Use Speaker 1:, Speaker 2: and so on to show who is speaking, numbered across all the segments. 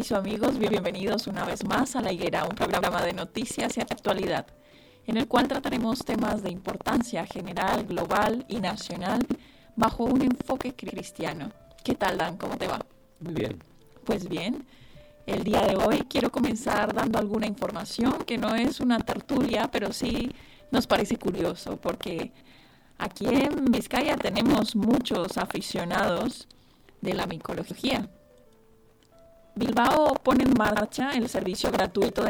Speaker 1: Kaisho amigos, bienvenidos una vez más a La Higuera, un programa de noticias y actualidad, en el cual trataremos temas de importancia general, global y nacional bajo un enfoque cristiano. ¿Qué tal, Dan? ¿Cómo te va?
Speaker 2: Muy bien.
Speaker 1: Pues bien, el día de hoy quiero comenzar dando alguna información que no es una tertulia, pero sí nos parece curioso, porque aquí en Vizcaya tenemos muchos aficionados de la micología Bilbao pone en marcha el servicio gratuito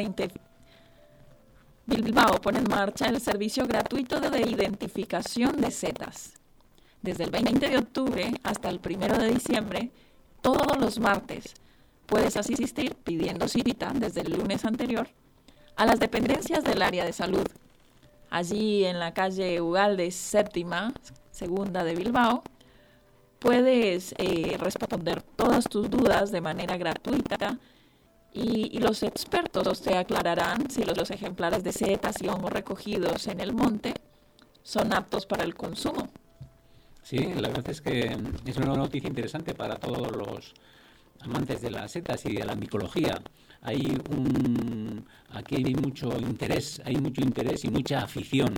Speaker 1: de identificación de setas. Desde el 20 de octubre hasta el 1 de diciembre, todos los martes, puedes asistir pidiendo cita desde el lunes anterior a las dependencias del área de salud. Allí en la calle Ugalde séptima, segunda de Bilbao, puedes eh, responder todas tus dudas de manera gratuita y, los expertos te aclararán si los, ejemplares de setas y hongos recogidos en el monte son aptos para el consumo.
Speaker 2: Sí, la verdad es que es una noticia interesante para todos los amantes de las setas y de la micología. Hay un, aquí hay mucho interés, hay mucho interés y mucha afición.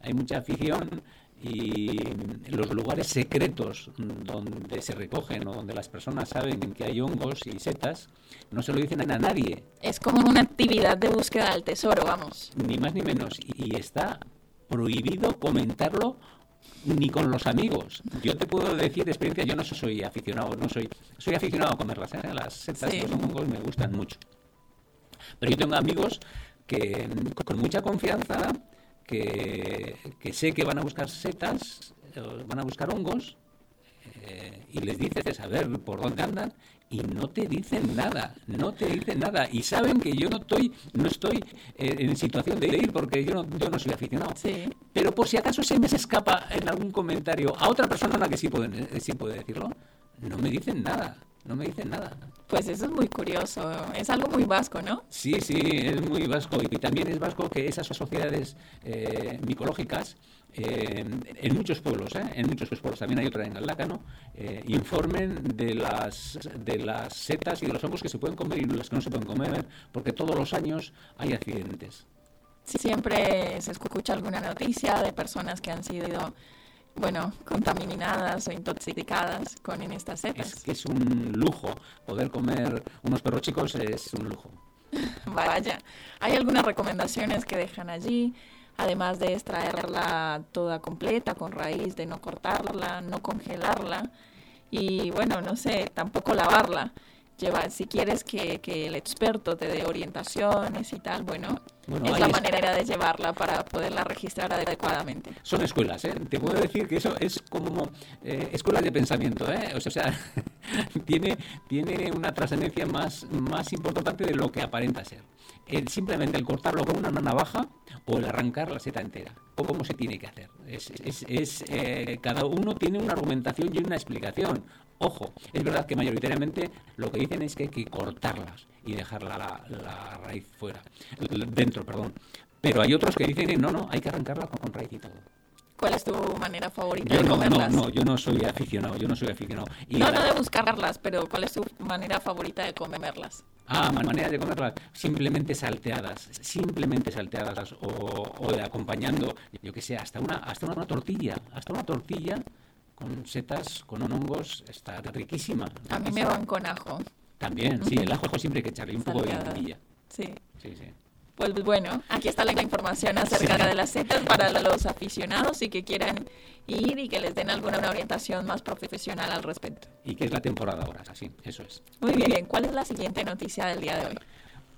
Speaker 2: Hay mucha afición y los lugares secretos donde se recogen o donde las personas saben que hay hongos y setas, no se lo dicen a nadie.
Speaker 1: Es como una actividad de búsqueda del tesoro, vamos.
Speaker 2: Ni más ni menos. Y está prohibido comentarlo ni con los amigos. Yo te puedo decir de experiencia, yo no soy aficionado, no soy, soy aficionado a comerlas, ¿eh? las setas y los hongos me gustan mucho. Pero yo tengo amigos que con mucha confianza que, sé que van a buscar setas, van a buscar hongos, eh, y les dices a ver por dónde andan y no te dicen nada, no te dicen nada. Y saben que yo no estoy no estoy eh, en situación de ir porque yo no, yo no soy aficionado. Pero por si acaso se me escapa en algún comentario a otra persona a la que sí, pueden, eh, sí puede decirlo, no me dicen nada no me dicen nada.
Speaker 1: Pues eso es muy curioso, es algo muy vasco, ¿no?
Speaker 2: Sí, sí, es muy vasco y también es vasco que esas sociedades eh, micológicas eh, en muchos pueblos, ¿eh? en muchos pueblos, también hay otra en Alácano, eh, informen de las, de las setas y de los hongos que se pueden comer y los que no se pueden comer, porque todos los años hay accidentes.
Speaker 1: Siempre se escucha alguna noticia de personas que han sido bueno, contaminadas o intoxicadas con estas setas.
Speaker 2: Es que es un lujo. Poder comer unos perros chicos es un lujo.
Speaker 1: Vaya. ¿Hay algunas recomendaciones que dejan allí? Además de extraerla toda completa, con raíz, de no cortarla, no congelarla y, bueno, no sé, tampoco lavarla. llevar, si quieres que, que el experto te dé orientaciones y tal, bueno,
Speaker 2: Bueno,
Speaker 1: es la
Speaker 2: es-
Speaker 1: manera de llevarla para poderla registrar adecuadamente.
Speaker 2: Son escuelas, ¿eh? Te puedo decir que eso es como eh, escuelas de pensamiento, ¿eh? O sea, o sea, tiene, tiene una trascendencia más, más importante de lo que aparenta ser. El- simplemente el cortarlo con una navaja o el arrancar la seta entera. O cómo se tiene que hacer. Es, es- es, eh, cada uno tiene una argumentación y una explicación. Ojo, es verdad que mayoritariamente lo que dicen es que hay que cortarlas y dejar la, la- raíz fuera, l- perdón. Pero hay otros que dicen que no, no, hay que arrancarla con, con raíz y todo.
Speaker 1: ¿Cuál es tu manera favorita
Speaker 2: Yo
Speaker 1: de
Speaker 2: no, no,
Speaker 1: comerlas?
Speaker 2: no, yo no soy aficionado, yo no soy aficionado. Y
Speaker 1: No,
Speaker 2: la-
Speaker 1: no de buscarlas, pero ¿cuál es tu manera favorita de comerlas?
Speaker 2: Ah, ma- manera de comerlas, simplemente salteadas, simplemente salteadas o, o de acompañando, yo que sé, hasta una, hasta una tortilla, hasta una tortilla con setas, con hongos, está riquísima.
Speaker 1: A mí me van con ajo.
Speaker 2: También, sí, el ajo siempre hay que echarle un poco de vainilla.
Speaker 1: Sí.
Speaker 2: Sí, sí.
Speaker 1: Pues bueno, aquí está la información acerca
Speaker 2: Sí.
Speaker 1: de las setas para los aficionados y que quieran ir y que les den alguna orientación más profesional al respecto.
Speaker 2: Y que es la temporada ahora, así, eso es.
Speaker 1: Muy bien, ¿cuál es la siguiente noticia del día de hoy?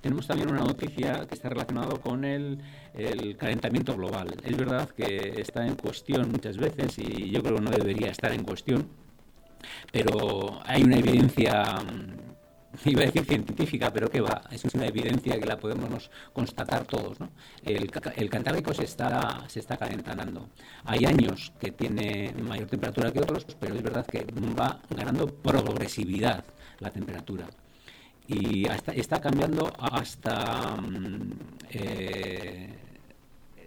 Speaker 2: Tenemos también una noticia que está relacionada con el, el calentamiento global. Es verdad que está en cuestión muchas veces y yo creo que no debería estar en cuestión, pero hay una evidencia, mm, iba a decir científica, pero que va, es una evidencia que la podemos constatar todos. ¿no? El, el Cantábrico se está, se está calentando. Hay años que tiene mayor temperatura que otros, pero es verdad que va ganando progresividad la temperatura y hasta, está cambiando hasta mm, eh,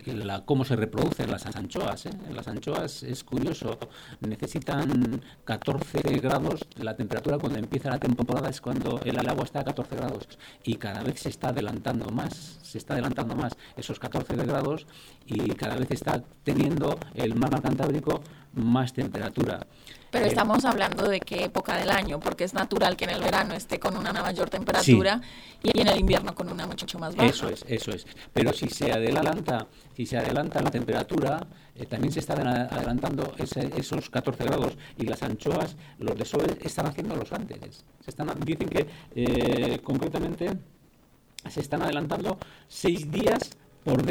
Speaker 2: la, cómo se reproducen las anchoas. ¿eh? Las anchoas es curioso, necesitan 14 grados, la temperatura cuando empieza la temporada es cuando el agua está a 14 grados y cada vez se está adelantando más, se está adelantando más esos 14 grados y cada vez está teniendo el mar Cantábrico más temperatura.
Speaker 1: Pero estamos hablando de qué época del año, porque es natural que en el verano esté con una mayor temperatura y en el invierno con una mucho más baja.
Speaker 2: Eso es, eso es. Pero si se adelanta, si se adelanta la temperatura, eh, también se están adelantando ese- esos 14 grados y las anchoas, los desovers están haciéndolos antes. Se están, dicen que eh, concretamente se están adelantando seis días por,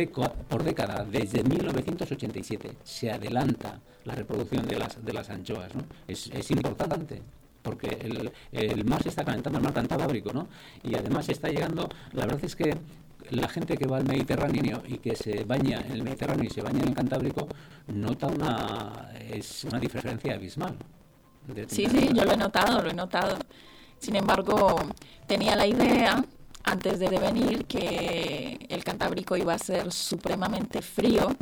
Speaker 2: por década, desde 1987. Se adelanta la reproducción de las, de las anchoas. ¿no? Es, es importante porque el, el mar se está calentando, el mar cantábrico, ¿no? Y además está llegando, la verdad es que la gente que va al Mediterráneo y que se baña en el Mediterráneo y se baña en el Cantábrico nota una, es una diferencia abismal.
Speaker 1: Sí, sí, yo lo he notado, lo he notado. Sin embargo, tenía la idea antes de venir que el Cantábrico iba a ser supremamente frío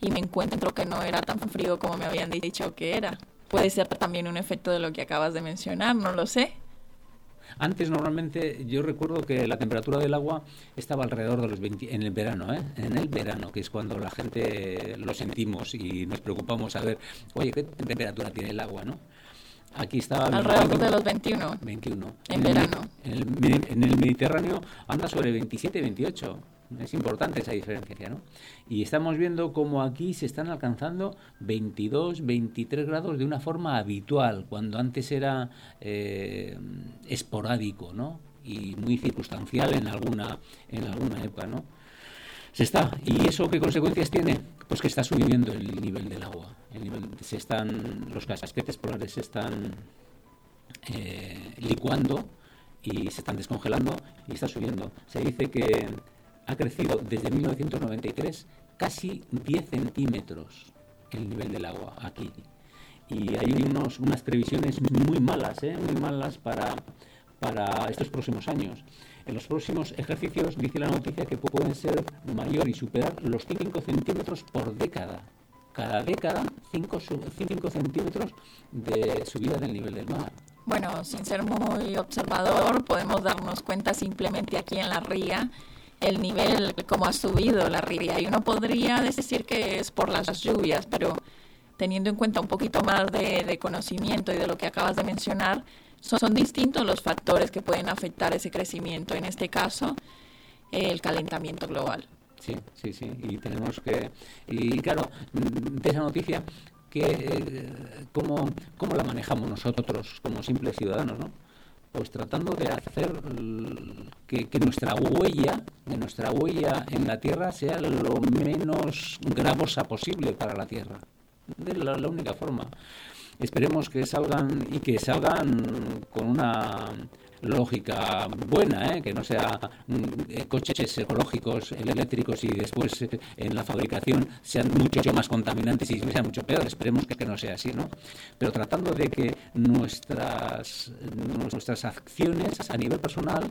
Speaker 1: y me encuentro que no era tan frío como me habían dicho que era. Puede ser también un efecto de lo que acabas de mencionar, no lo sé.
Speaker 2: Antes normalmente yo recuerdo que la temperatura del agua estaba alrededor de los 20 en el verano, ¿eh? En el verano, que es cuando la gente lo sentimos y nos preocupamos a ver, oye, ¿qué temperatura tiene el agua, no? Aquí estaba
Speaker 1: Alrededor de los 21.
Speaker 2: 21.
Speaker 1: En verano.
Speaker 2: En el, Medi- en el Mediterráneo anda sobre 27, 28. Es importante esa diferencia, ¿no? Y estamos viendo cómo aquí se están alcanzando 22, 23 grados de una forma habitual, cuando antes era eh, esporádico, ¿no? Y muy circunstancial en alguna, en alguna época, ¿no? Se está. ¿Y eso qué consecuencias tiene? Pues que está subiendo el nivel del agua. El nivel, se están, los casquetes polares se están eh, licuando y se están descongelando y está subiendo. Se dice que ha crecido desde 1993 casi 10 centímetros el nivel del agua aquí. Y hay unos, unas previsiones muy malas, ¿eh? muy malas para, para estos próximos años. En los próximos ejercicios dice la noticia que pueden ser mayor y superar los 5 centímetros por década. Cada década 5 centímetros de subida del nivel del mar.
Speaker 1: Bueno, sin ser muy observador, podemos darnos cuenta simplemente aquí en la ría el nivel, cómo ha subido la ría. Y uno podría decir que es por las lluvias, pero teniendo en cuenta un poquito más de, de conocimiento y de lo que acabas de mencionar, son, distintos los factores que pueden afectar ese crecimiento. En este caso, el calentamiento global.
Speaker 2: Sí, sí, sí. Y tenemos que. Y claro, de esa noticia, que, eh, ¿cómo, ¿cómo la manejamos nosotros como simples ciudadanos, no? pues tratando de hacer que, nuestra huella, que nuestra huella en la Tierra sea lo menos gravosa posible para la Tierra. Es la única forma. Esperemos que salgan y que salgan con una lógica buena, ¿eh? que no sea mm, eh, coches ecológicos, eléctricos y después eh, en la fabricación sean mucho más contaminantes y sean mucho peor. Esperemos que, no sea así, ¿no? Pero tratando de que nuestras, nuestras acciones a nivel personal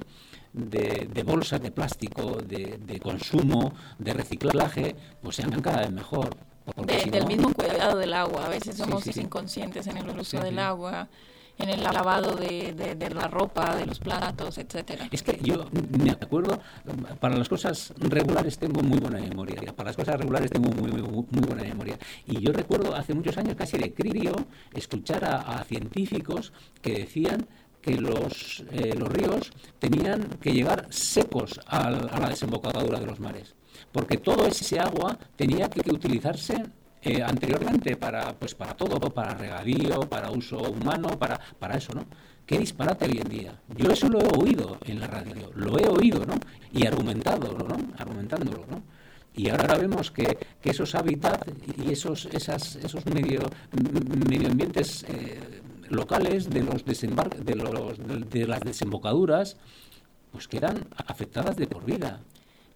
Speaker 2: de, de bolsas de plástico, de, de, consumo, de reciclaje, pues sean cada vez mejor.
Speaker 1: Del mismo cuidado del agua, a veces somos inconscientes en el uso del agua en el lavado de, de, la ropa, de los platos, etcétera.
Speaker 2: Es que yo me acuerdo, para las cosas regulares tengo muy buena memoria, para las cosas regulares tengo muy, muy, muy buena memoria. Y yo recuerdo hace muchos años, casi de crío, escuchar a, científicos que decían que los, eh, los ríos tenían que llegar secos a, a la desembocadura de los mares, porque todo ese agua tenía que utilizarse eh, anteriormente para pues para todo, para regadío, para uso humano, para, para eso, ¿no? Qué disparate hoy en día. Yo eso lo he oído en la radio, lo he oído, ¿no? Y argumentado, ¿no? Argumentándolo, ¿no? Y ahora vemos que, que esos hábitats y esos, esas, esos medio, medioambientes eh, locales de, los desembar de, los, de las desembocaduras, pues quedan afectadas de por vida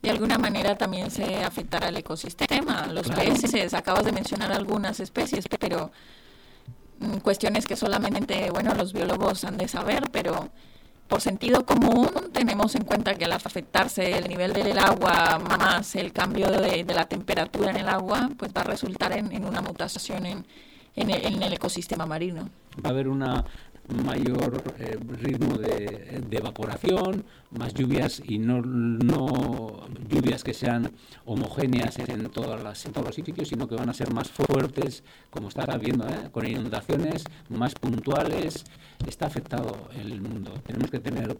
Speaker 1: de alguna manera también se afectará al ecosistema. Los peces, acabas de mencionar algunas especies, pero mm, cuestiones que solamente, bueno, los biólogos han de saber, pero por sentido común tenemos en cuenta que al afectarse el nivel del agua más el cambio de, la temperatura en el agua, pues va a resultar en, una mutación en, en, el, ecosistema marino.
Speaker 2: Va a haber una mayor eh, ritmo de, evaporación, más lluvias y no, no lluvias que sean homogéneas en, todas las, todos los sitios, sino que van a ser más fuertes, como está viendo, ¿eh? con inundaciones más puntuales. Está afectado el mundo. Tenemos que tener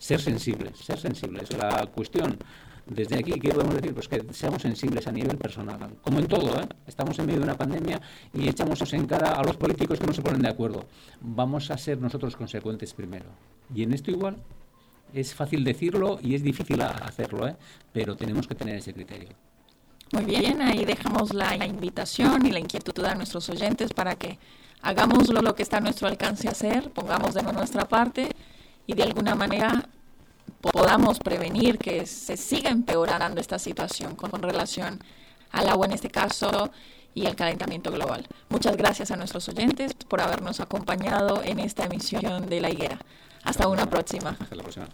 Speaker 2: ser sensibles, ser sensibles. La cuestión desde aquí, ¿qué podemos decir? Pues que seamos sensibles a nivel personal. Como en todo, ¿eh? estamos en medio de una pandemia y echamos en cara a los políticos que no se ponen de acuerdo. Vamos a ser nosotros consecuentes primero. Y en esto igual es fácil decirlo y es difícil hacerlo, ¿eh? pero tenemos que tener ese criterio.
Speaker 1: Muy bien, ahí dejamos la invitación y la inquietud a nuestros oyentes para que hagamos lo que está a nuestro alcance hacer, pongamos de nuestra parte y de alguna manera podamos prevenir que se siga empeorando esta situación con, relación al agua en este caso y al calentamiento global. Muchas gracias a nuestros oyentes por habernos acompañado en esta emisión de La Higuera. Hasta una próxima.
Speaker 2: Hasta la próxima.